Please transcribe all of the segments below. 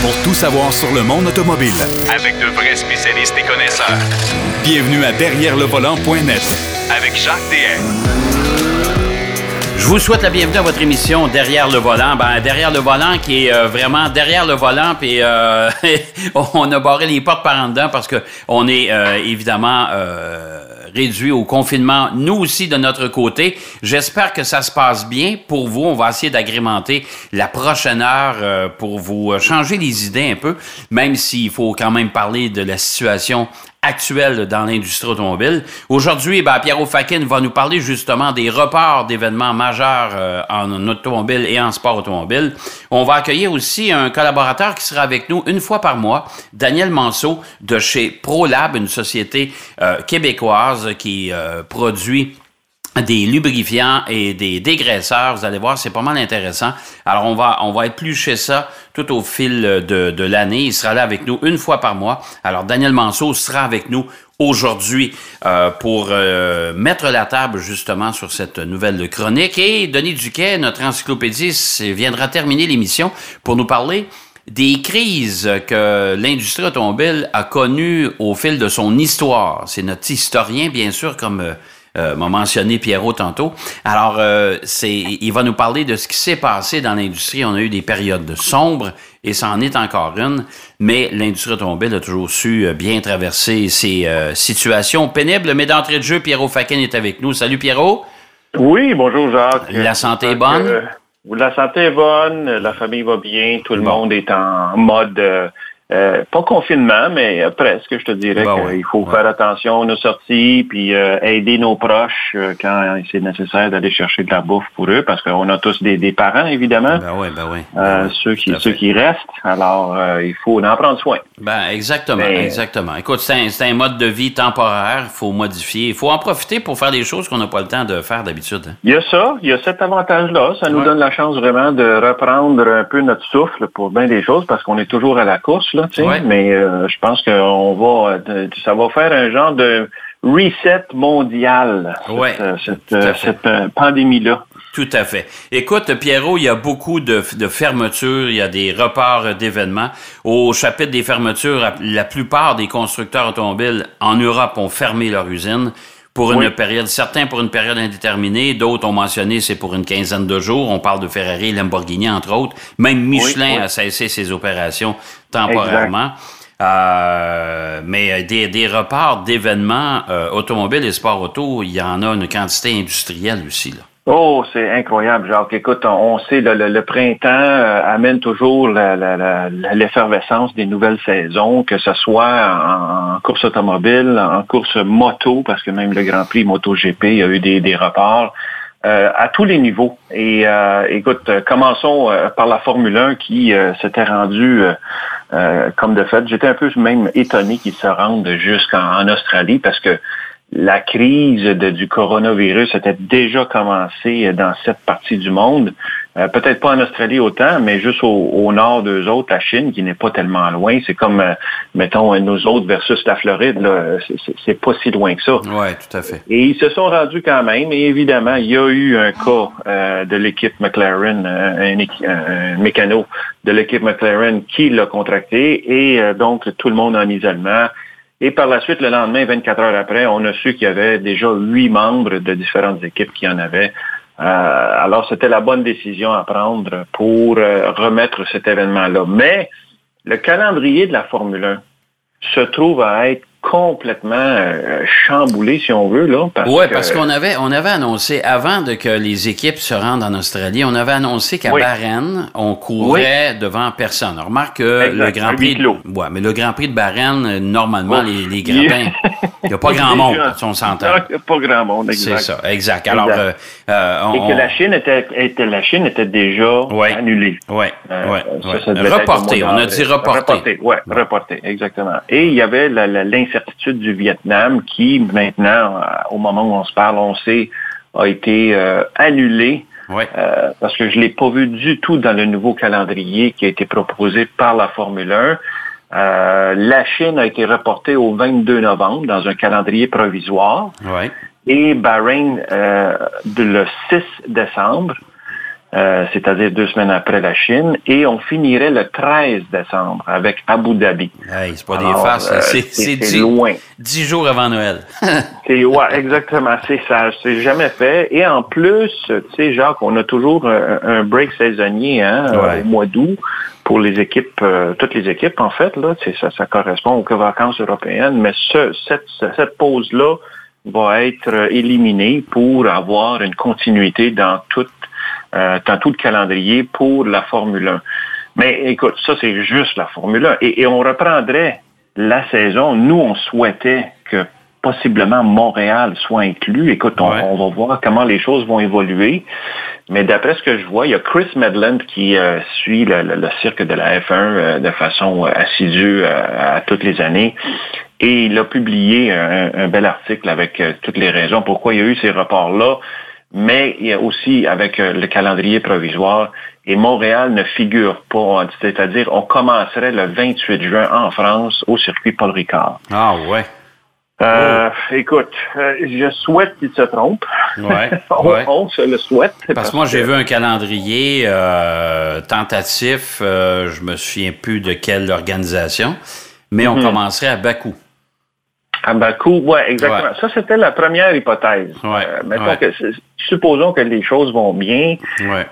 pour tout savoir sur le monde automobile. Avec de vrais spécialistes et connaisseurs. Bienvenue à Derrière le volant.net Avec Jacques DM. Je vous souhaite la bienvenue à votre émission Derrière le volant. Ben, derrière le volant qui est euh, vraiment derrière le volant, puis euh, on a barré les portes par en dedans parce que on est euh, évidemment euh, réduit au confinement, nous aussi de notre côté. J'espère que ça se passe bien pour vous. On va essayer d'agrémenter la prochaine heure euh, pour vous euh, changer les idées un peu, même s'il faut quand même parler de la situation actuelle dans l'industrie automobile. Aujourd'hui, ben, Pierrot Fakin va nous parler justement des reports d'événements majeurs euh, en automobile et en sport automobile. On va accueillir aussi un collaborateur qui sera avec nous une fois par mois, Daniel Manceau de chez ProLab, une société euh, québécoise qui euh, produit des lubrifiants et des dégraisseurs. Vous allez voir, c'est pas mal intéressant. Alors, on va, on va éplucher ça tout au fil de, de l'année. Il sera là avec nous une fois par mois. Alors, Daniel Manceau sera avec nous aujourd'hui euh, pour euh, mettre la table justement sur cette nouvelle chronique. Et Denis Duquet, notre encyclopédiste, viendra terminer l'émission pour nous parler des crises que l'industrie automobile a connues au fil de son histoire. C'est notre historien, bien sûr, comme... Euh, m'a mentionné Pierrot tantôt. Alors, euh, c'est, il va nous parler de ce qui s'est passé dans l'industrie. On a eu des périodes sombres et ça en est encore une, mais l'industrie automobile a toujours su euh, bien traverser ces euh, situations pénibles. Mais d'entrée de jeu, Pierrot Fakin est avec nous. Salut Pierrot. Oui, bonjour Jacques. La santé est bonne? Euh, la santé est bonne, la famille va bien, tout le Bon. monde est en mode, euh, euh, pas confinement, mais euh, presque, je te dirais Ben qu'il faut ouais. faire attention à nos sorties, puis euh, aider nos proches euh, quand c'est nécessaire d'aller chercher de la bouffe pour eux, parce qu'on a tous des, des parents, évidemment, Ben oui, ben oui. euh, Ben ceux, qui, ceux qui restent, alors euh, il faut en prendre soin. Ben, exactement, Mais- exactement. Écoute, c'est un, un mode de vie temporaire, il faut modifier. Il faut en profiter pour faire des choses qu'on n'a pas le temps de faire d'habitude. hein. Il y a ça, il y a cet avantage-là. Ça nous Ouais. donne la chance vraiment de reprendre un peu notre souffle pour bien des choses parce qu'on est toujours à la course, là, tu sais. Ouais. Mais euh, je pense qu'on va, euh, ça va faire un genre de reset mondial, cette, Ouais, cette, tout à euh, fait. cette, euh, pandémie-là. Tout à fait. Écoute, Pierrot, il y a beaucoup de, de fermetures, il y a des reports d'événements. Au chapitre des fermetures, la plupart des constructeurs automobiles en Europe ont fermé leur usine pour une Oui. période, certains pour une période indéterminée, d'autres ont mentionné c'est pour une quinzaine de jours. On parle de Ferrari, Lamborghini, entre autres. Même Michelin oui. a cessé ses opérations temporairement. Euh, mais euh, des, des reports d'événements euh, automobiles et sport auto, il y en a une quantité industrielle aussi. Là. Oh, c'est incroyable, Jacques. Écoute, on, sait le, le- le printemps euh, amène toujours l'effervescence des nouvelles saisons, que ce soit en, en course automobile, en course moto, parce que même le Grand Prix MotoGP a eu des, des reports. euh, à tous les niveaux. Et euh, écoute, commençons euh, par la Formule 1 qui euh, s'était rendue euh, comme de fait. J'étais un peu même étonné qu'ils se rendent jusqu'en en Australie parce que la crise de- du coronavirus était déjà commencée dans cette partie du monde. Euh, Peut-être pas en Australie autant, mais juste au, au nord d'eux autres, la Chine, qui n'est pas tellement loin. C'est comme, euh, mettons, nous autres versus la Floride. C'est- pas si loin que ça. Oui, tout à fait. Et ils se sont rendus quand même. Et évidemment, il y a eu un cas euh, de l'équipe McLaren, euh, un, un mécano de l'équipe McLaren qui l'a contracté. Et euh, donc, tout le monde en isolement. Et par la suite, le lendemain, 24 heures après, on a su qu'il y avait déjà huit membres de différentes équipes qui en avaient. Euh, alors, c'était la bonne décision à prendre pour euh, remettre cet événement-là. Mais le calendrier de la Formule 1 se trouve à être complètement euh, chamboulé, si on veut, là. Parce Oui, parce qu'on avait, on avait annoncé, avant de que les équipes se rendent en Australie, on avait annoncé qu'à Oui. Bahreïn, on courait devant personne. On remarque que Exact, le Grand Prix. Ouais, mais le Grand Prix de Bahreïn, euh, normalement, Oh, les, les grappins, il n'y a pas grand monde, si on s'entend. Il y a pas grand monde, C'est exact. ça, exact. Alors, Exact. euh, euh, on, Et que la Chine était, était- la Chine était déjà Ouais. annulée. Ouais, Euh, ouais, ça, ça Reporté, on a dit reporté. Reporté, ouais, reporté, exactement. Et il y avait l'incertitude du Vietnam qui, maintenant, euh, au moment où on se parle, on sait, a été euh, annulé Ouais. euh, parce que je l'ai pas vu du tout dans le nouveau calendrier qui a été proposé par la Formule 1. Euh, la Chine a été reportée au 22 novembre dans un calendrier provisoire Ouais. et Bahreïn euh, de le 6 décembre. Euh, c'est-à-dire deux semaines après la Chine, et on finirait le 13 décembre avec Abu Dhabi. Hey, c'est pas des faces, euh, c'est dix, loin. dix jours avant Noël. C'est ouais, exactement, c'est ça, c'est jamais fait. Et en plus, tu sais, Jacques, on a toujours un, un break saisonnier hein, euh, Ouais. au mois d'août pour les équipes, euh, toutes les équipes en fait là, ça, ça correspond aux vacances européennes. Mais ce, cette, cette pause là va être éliminée pour avoir une continuité dans tout, euh, tout le calendrier pour la Formule 1. Mais écoute, ça c'est juste la Formule 1 et, et on reprendrait la saison. Nous, on souhaitait que possiblement Montréal soit inclus. Écoute, on, Ouais. on va voir comment les choses vont évoluer. Mais d'après ce que je vois, il y a Chris Medland qui euh, suit le, le- le cirque de la F1 euh, de façon euh, assidue à toutes les années. Et il a publié un, un bel article avec toutes les raisons pourquoi il y a eu ces reports-là. Mais il y a aussi avec euh, le calendrier provisoire. Et Montréal ne figure pas. C'est-à-dire, on commencerait le 28 juin en France au circuit Paul Ricard. Ah ouais. Euh, Écoute, euh, je souhaite qu'il se trompe. Ouais, on, ouais. on se le souhaite. Parce que moi, j'ai vu un calendrier euh, tentatif, euh, je me souviens plus de quelle organisation, mais Mhm. on commencerait à Bakou. À Bakou, ouais, exactement. Ouais. Ça, c'était la première hypothèse. Ouais, Euh, mettons ouais. que, supposons que les choses vont bien,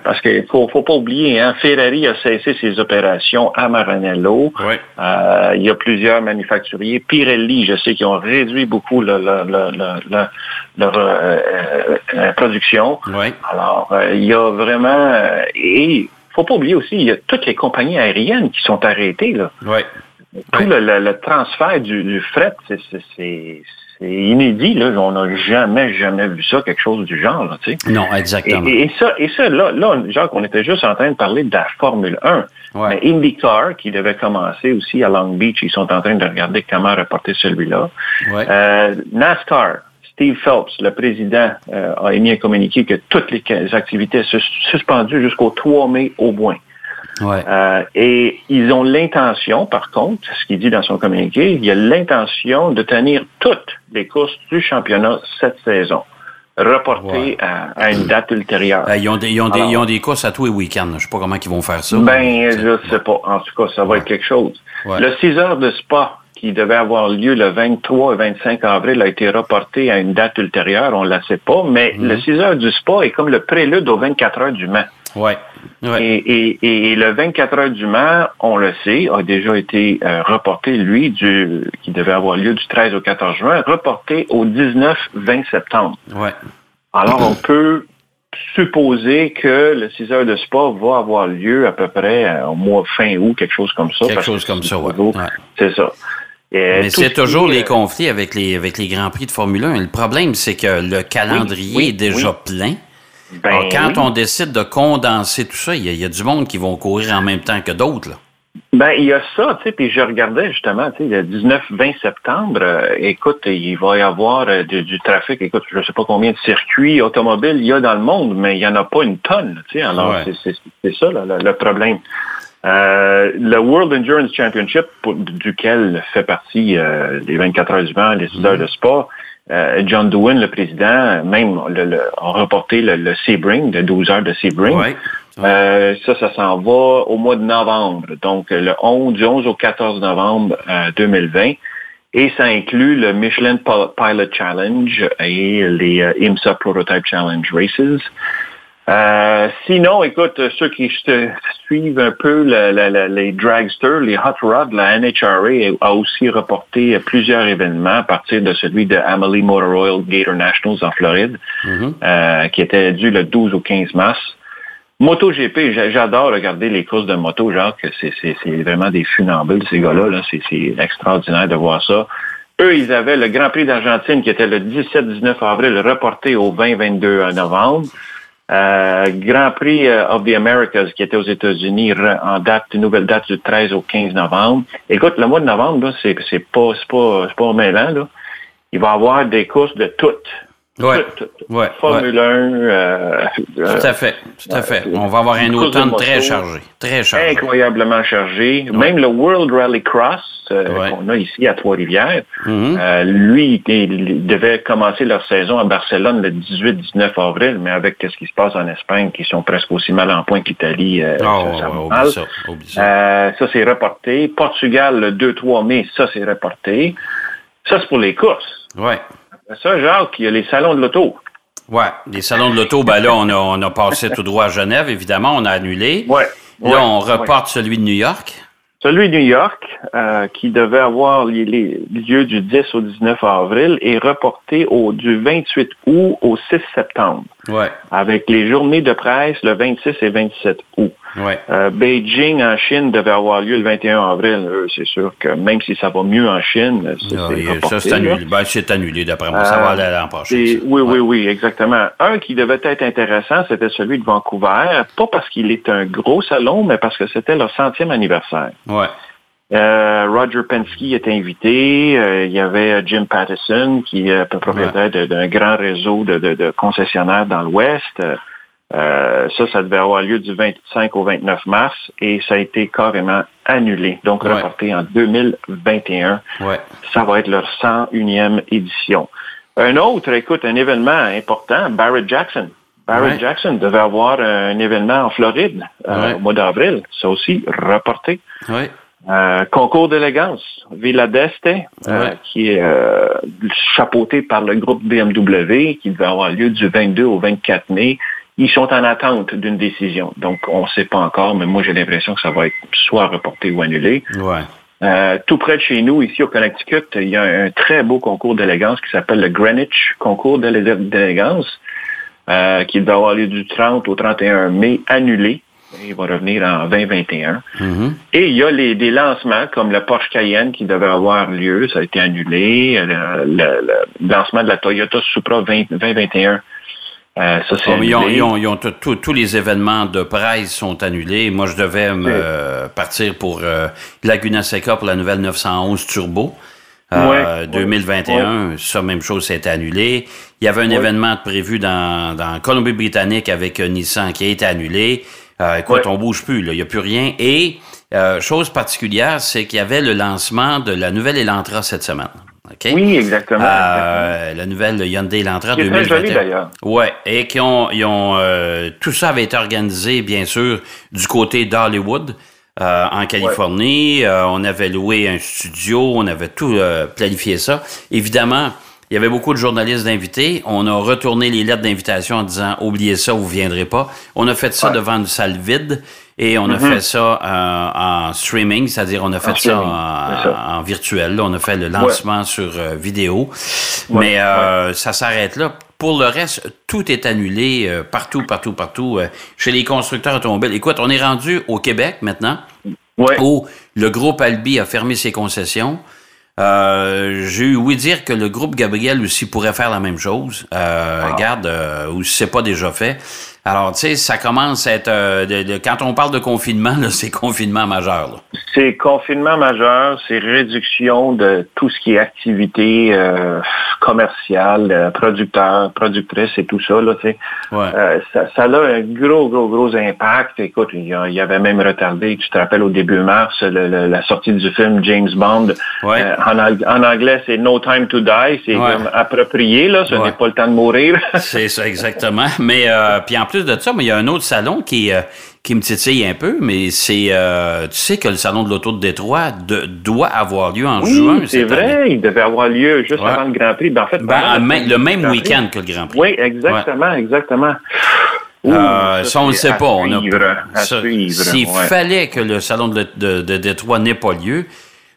parce qu'il faut, faut pas oublier, hein, Ferrari a cessé ses opérations à Maranello. Euh, il y a plusieurs manufacturiers. Pirelli, je sais qu'ils ont réduit beaucoup le- le- le- le- le- leur euh, production. Alors, il y a vraiment... euh, et faut pas oublier aussi, il y a toutes les compagnies aériennes qui sont arrêtées. Là. Ouais. Tout le, le- le transfert du, du fret, c'est- inédit. Là. On n'a jamais, jamais vu ça, quelque chose du genre. Là, tu sais. Non, exactement. et- et ça, et ça là, là, Jacques, on était juste en train de parler de la Formule 1. Ouais. Mais IndyCar, qui devait commencer aussi à Long Beach, ils sont en train de regarder comment reporter celui-là. Ouais. Euh, NASCAR, Steve Phelps, le président, euh, a émis un communiqué que toutes les activités sont suspendues jusqu'au 3 mai au moins. Ouais. Euh, et ils ont l'intention, par contre, ce qu'il dit dans son communiqué, il y a l'intention de tenir toutes les courses du championnat cette saison, reportées à, à une date ultérieure. Euh, ils, ont des, ils, ont des, Alors- ils ont des courses à tous les week-ends. Je sais pas comment ils vont faire ça. Ben, je sais pas. En tout cas, ça va être quelque chose. Ouais. Le 6 heures de Spa, qui devait avoir lieu le 23 et 25 avril, a été reporté à une date ultérieure. On ne la sait pas, mais Mhm. le 6 heures du Spa est comme le prélude aux 24 heures du Mans. Ouais. Ouais. Et, et, et le 24 heures du Mans, on le sait, a déjà été euh, reporté, lui, du, qui devait avoir lieu du 13 au 14 juin, reporté au 19-20 septembre. Ouais. Alors, on peut supposer que le 6 heures de spa va avoir lieu à peu près euh, au mois fin août, quelque chose comme ça. Quelque chose que comme ça, toujours- Ouais. C'est ça. Et, Mais c'est toujours les euh, conflits avec les, avec les Grands Prix de Formule 1. Le problème, c'est que le calendrier oui, est déjà oui. plein. Ben Alors, quand oui. on décide de condenser tout ça, il y, a- il y a du monde qui vont courir en même temps que d'autres. Ben, il y a ça, tu sais, puis je regardais justement, tu sais, le 19-20 septembre, euh, écoute, il va y avoir euh, du, du trafic, écoute, je sais pas combien de circuits automobiles il y a dans le monde, mais il y en a pas une tonne, tu sais, alors Ouais. c'est- ça là, le, le problème. Euh, le World Endurance Championship, pour- duquel fait partie euh, les 24 heures du vent, les 6 heures de sport, John Doohan, le président, même le, le- a reporté le, le Sebring, le 12 heures de Sebring. Ouais. Euh, ça, ça s'en va au mois de novembre, donc le 11, du 11 au 14 novembre euh, 2020. Et ça inclut le Michelin Pi- Pilot Challenge et les euh, IMSA Prototype Challenge Races. Euh, sinon, écoute, ceux qui suivent un peu la- la- la- les dragsters, les hot rods, la NHRA a aussi reporté plusieurs événements à partir de celui de Amelie Motor Oil Gator Nationals en Floride, Mhm. euh, qui était dû le 12 au 15 mars. MotoGP, j'a- j'adore regarder les courses de moto, genre que c'est vraiment des funambules, ces gars-là. Là. C'est extraordinaire de voir ça. Eux, ils avaient le Grand Prix d'Argentine qui était le 17-19 avril, reporté au 20-22 novembre. Euh, Grand Prix euh, of the Americas qui était aux États-Unis en date, une nouvelle date du 13 au 15 novembre. Écoute, le mois de novembre, c'est pas, pas, pas mêlant, là. Il va y avoir des courses de toutes. Ouais. ouais. Formule 1. Euh, tout à fait. Tout à fait. On va avoir un automne très chargé. Très chargé. Incroyablement chargé. Même le World Rally Cross euh, qu'on a ici à Trois-Rivières, mm-hmm. euh, lui, il, devait commencer leur saison à Barcelone le 18-19 avril, mais avec ce qui se passe en Espagne, qui sont presque aussi mal en point qu'Italie, oh, ça. ça c'est reporté. Portugal, le 2-3 mai, ça c'est reporté. Ça, c'est pour les courses. Ouais. Ça, Jacques, il y a les salons de l'auto. Oui, les salons de l'auto, ben là, on a, on a passé tout droit à Genève, évidemment, on a annulé. Ouais. Là, on reporte celui de New York. Celui de New York, euh, qui devait avoir lieu du 10 au 19 avril, est reporté au, du 28 août au 6 septembre. Ouais. Avec les journées de presse le 26 et 27 août. Ouais. Euh, Beijing en Chine devait avoir lieu le 21 avril. C'est sûr que même si ça va mieux en Chine, c'est Ça, c'est annulé. Ben, c'est annulé, d'après moi. ça va euh, aller l'an prochain. Oui, oui, oui, exactement. Un qui devait être intéressant, c'était celui de Vancouver. Pas parce qu'il est un gros salon, mais parce que c'était leur centième anniversaire. Ouais. Euh, Roger Penske était invité. Euh, il y avait Jim Pattison, qui est propriétaire d'un grand réseau de, de, de concessionnaires dans l'Ouest. Euh, ça, ça devait avoir lieu du 25 au 29 mars et ça a été carrément annulé, donc reporté en 2021. Ouais. Ça va être leur 101e édition. Un autre, écoute, un événement important, Barrett Jackson. Barrett Jackson devait avoir un événement en Floride euh, au mois d'avril. Ça aussi, reporté. Euh, concours d'élégance, Villa d'Este, euh, qui est chapeauté par le groupe BMW, qui devait avoir lieu du 22 au 24 mai ils sont en attente d'une décision. Donc, on ne sait pas encore, mais moi, j'ai l'impression que ça va être soit reporté ou annulé. Ouais. Euh, tout près de chez nous, ici au Connecticut, il y a un très beau concours d'élégance qui s'appelle le Greenwich Concours d'élégance, euh, qui va avoir lieu du 30 au 31 mai, annulé. Il va revenir en 2021. Mm-hmm. Et il y a les, des lancements comme le Porsche Cayenne qui devait avoir lieu, ça a été annulé. Le, lancement de la Toyota Supra 2021 euh, ça, oh, ils ont, tous les événements de presse sont annulés. Moi, je devais me partir pour euh, Laguna Seca pour la nouvelle 911 Turbo. Euh, 2021, ça, même chose, c'était annulé. Il y avait un événement prévu dans, dans Colombie-Britannique avec euh, Nissan qui a été annulé. Euh, écoute, on bouge plus, il n'y a plus rien. Et chose particulière, c'est qu'il y avait le lancement de la nouvelle Elantra cette semaine. Oui, exactement, euh, La nouvelle Hyundai Elantra 2021. Ouais, et qui ont, ils ont euh, tout ça avait été organisé bien sûr du côté d'Hollywood. Euh, en Californie, on avait loué un studio, on avait tout planifié ça. Évidemment, il y avait beaucoup de journalistes d'invités. On a retourné les lettres d'invitation en disant oubliez ça, vous viendrez pas. On a fait ça devant une salle vide. Et on a mm-hmm. fait ça euh, en streaming, c'est-à-dire on a fait ça, en, virtuel. On a fait le lancement sur euh, vidéo. Mais euh, ça s'arrête là. Pour le reste, tout est annulé partout, partout, partout chez les constructeurs automobiles. Écoute, on est rendu au Québec maintenant, où le groupe Albi a fermé ses concessions. J'ai eu oui dire que le groupe Gabriel aussi pourrait faire la même chose. Ah. Regarde, ou si c'est pas déjà fait. Alors, tu sais, ça commence à être... Euh, quand on parle de confinement, c'est confinement majeur. C'est confinement majeur, c'est réduction de tout ce qui est activité euh, commerciale, euh, producteur, productrice et tout ça. Là, euh, ça, ça a un gros, gros, gros impact. Écoute, il y, avait même retardé, tu te rappelles, au début mars, la sortie du film James Bond. en, anglais, c'est No Time to Die. C'est approprié, là. Ce n'est pas le temps de mourir. c'est ça, exactement. Mais puis en plus de ça, mais il y a un autre salon qui qui me titille un peu, mais c'est, euh, tu sais que le salon de l'auto de Détroit doit avoir lieu en juin. C'est vrai, il devait avoir lieu juste avant le Grand Prix. Ben, en fait, ben, le même week-end que le Grand Prix. Oui, exactement, exactement. Euh, ça, on ne sait pas. S'il fallait que le salon de, de, Détroit n'ait pas lieu,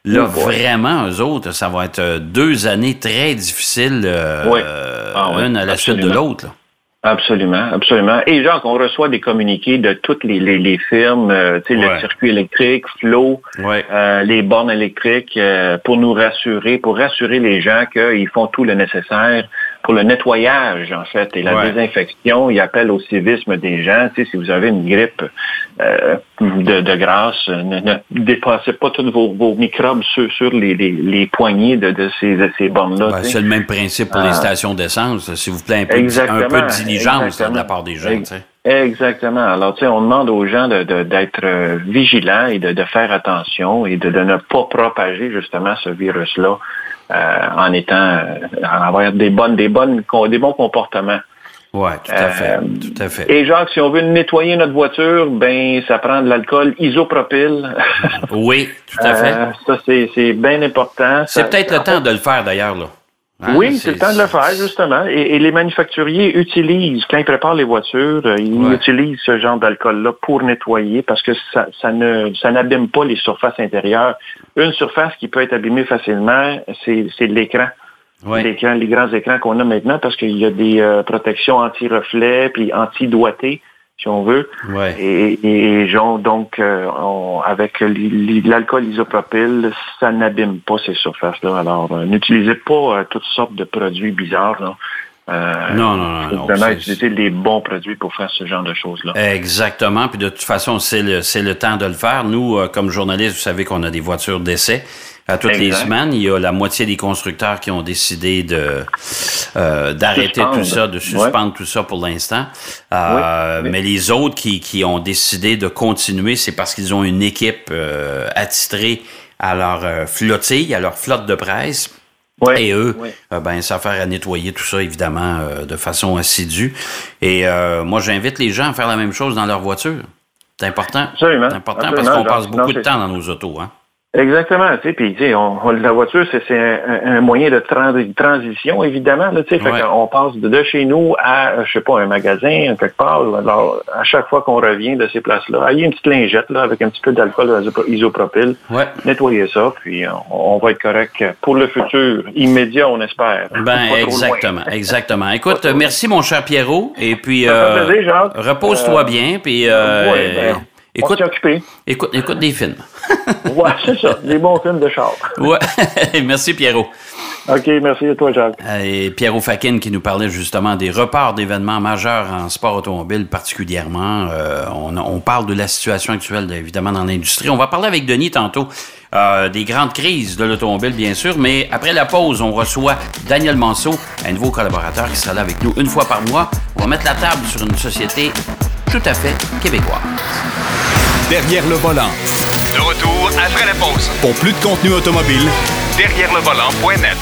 là, vraiment, eux autres, ça va être deux années très difficiles, euh, ah une à la suite de l'autre. Absolument, absolument. Et genre qu'on reçoit des communiqués de toutes les, les, les firmes, euh, tu sais, le circuit électrique, Flow, euh, les bornes électriques, euh, pour nous rassurer, pour rassurer les gens qu'ils font tout le nécessaire pour le nettoyage, en fait, et la désinfection. Il appelle au civisme des gens. Tu sais, si vous avez une grippe euh, de, grâce, ne, dépassez pas tous vos, microbes sur, sur les, les, poignées de, de ces, ces bornes-là. c'est le même principe pour les ah. stations d'essence. S'il vous plaît, un peu, un peu de diligence de la part des gens. Exactement. Alors, tu sais, on demande aux gens d'être de, euh, vigilants et de, faire attention et de, ne pas propager justement ce virus-là euh, en étant, euh, en avoir des bonnes, des bonnes, des bons comportements. Oui, tout à fait. tout à fait. Et Jacques, si on veut nettoyer notre voiture, ben ça prend de l'alcool isopropyl. oui, tout à fait. ça, c'est bien important. C'est peut-être le temps de le faire d'ailleurs, là. Oui, c'est le temps de le faire, justement. Et, les manufacturiers utilisent, quand ils préparent les voitures, euh, ils utilisent ce genre d'alcool-là pour nettoyer parce que ça, ça ne ça n'abîme pas les surfaces intérieures. Une surface qui peut être abîmée facilement, c'est l'écran. L'écran, les grands écrans qu'on a maintenant parce qu'il y a des euh, protections anti-reflets puis anti-doigtés si on veut. Et, et, donc, euh, avec l'alcool isopropyl, ça n'abîme pas ces surfaces-là. Alors, euh, n'utilisez pas euh, toutes sortes de produits bizarres. Là. non, non, non. Vraiment utiliser les bons produits pour faire ce genre de choses-là. Exactement. Puis de toute façon, c'est le, le temps de le faire. Nous, comme journalistes, vous savez qu'on a des voitures d'essai à toutes les semaines. Il y a la moitié des constructeurs qui ont décidé de euh, d'arrêter tout ça, de suspendre tout ça pour l'instant. Euh, mais les autres qui, qui ont décidé de continuer, c'est parce qu'ils ont une équipe euh, attitrée à leur euh, flottille, à leur flotte de presse. Et eux, ben, ça faire à nettoyer tout ça, évidemment, de façon assidue. Et moi, j'invite les gens à faire la même chose dans leur voiture. C'est important. C'est important parce qu'on passe beaucoup de temps dans nos autos. Hein? Exactement, tu sais, puis tu sais, on, la voiture, c'est un, un, moyen de transition, évidemment, là, tu sais, on passe de, chez nous à, je sais pas, un magasin, quelque part, alors, à chaque fois qu'on revient de ces places-là, il y a une petite lingette, là, avec un petit peu d'alcool isopropyl, ouais. nettoyer ça, puis on, va être correct pour le futur, immédiat, on espère. Ben, exactement, exactement. Écoute, merci, mon cher Pierrot, et puis, euh, repose-toi euh, bien, puis, euh, ben, Écoute, écoute, écoute des films. ouais, c'est ça. Des bons films de char. ouais. merci, Pierrot. OK, merci à toi, Jacques. Et Pierrot Fakin qui nous parlait justement des reports d'événements majeurs en sport automobile particulièrement. Euh, on, parle de la situation actuelle, évidemment, dans l'industrie. On va parler avec Denis tantôt euh, des grandes crises de l'automobile, bien sûr, mais après la pause, on reçoit Daniel Manceau, un nouveau collaborateur qui sera là avec nous une fois par mois. On va mettre la table sur une société tout à fait québécoise. Derrière le volant. De retour après la pause. Pour plus de contenu automobile, derrière le volant.net.